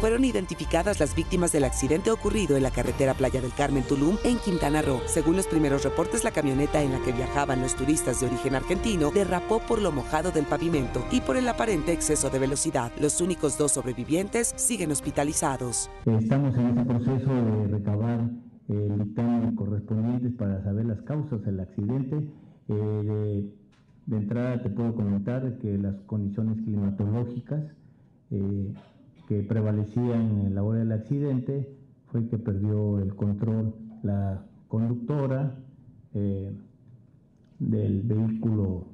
Fueron identificadas las víctimas del accidente ocurrido en la carretera Playa del Carmen Tulum en Quintana Roo. Según los primeros reportes, la camioneta en la que viajaban los turistas de origen argentino derrapó por lo mojado del pavimento y por el aparente exceso de velocidad. Los únicos dos sobrevivientes siguen hospitalizados. Estamos en este proceso de recabar el dictamen correspondiente para saber las causas del accidente. Eh, de, entrada te puedo comentar que las condiciones climatológicas eh, que prevalecían en la hora del accidente fue que perdió el control. La conductora eh, del vehículo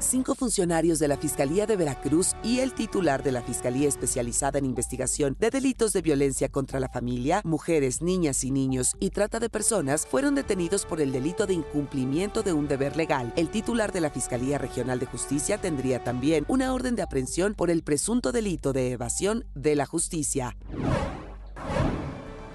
cinco funcionarios de la Fiscalía de Veracruz y el titular de la Fiscalía Especializada en Investigación de Delitos de Violencia contra la Familia, Mujeres, Niñas y Niños y Trata de Personas fueron detenidos por el delito de incumplimiento de un deber legal. El titular de la Fiscalía Regional de Justicia tendría también una orden de aprehensión por el presunto delito de evasión de la justicia.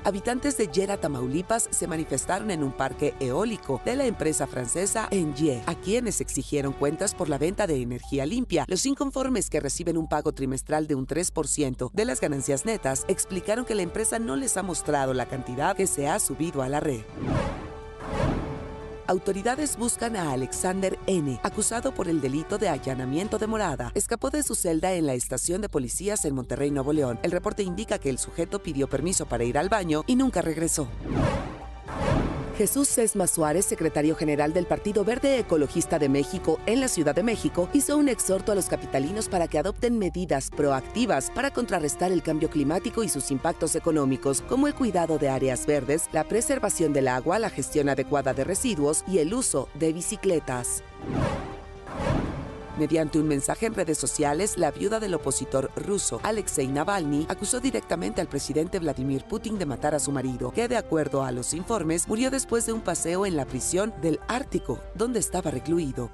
Habitantes de Yera, Tamaulipas, se manifestaron en un parque eólico de la empresa francesa Engie, a quienes exigieron cuentas por la venta de energía limpia. Los inconformes que reciben un pago trimestral de un 3% de las ganancias netas explicaron que la empresa no les ha mostrado la cantidad que se ha subido a la red. Autoridades buscan a Alexander N., acusado por el delito de allanamiento de morada. Escapó de su celda en la estación de policías en Monterrey, Nuevo León. El reporte indica que el sujeto pidió permiso para ir al baño y nunca regresó. Jesús Sesma Suárez, secretario general del Partido Verde Ecologista de México en la Ciudad de México, hizo un exhorto a los capitalinos para que adopten medidas proactivas para contrarrestar el cambio climático y sus impactos económicos, como el cuidado de áreas verdes, la preservación del agua, la gestión adecuada de residuos y el uso de bicicletas. Mediante un mensaje en redes sociales, la viuda del opositor ruso Alexei Navalny acusó directamente al presidente Vladimir Putin de matar a su marido, que de acuerdo a los informes murió después de un paseo en la prisión del Ártico, donde estaba recluido.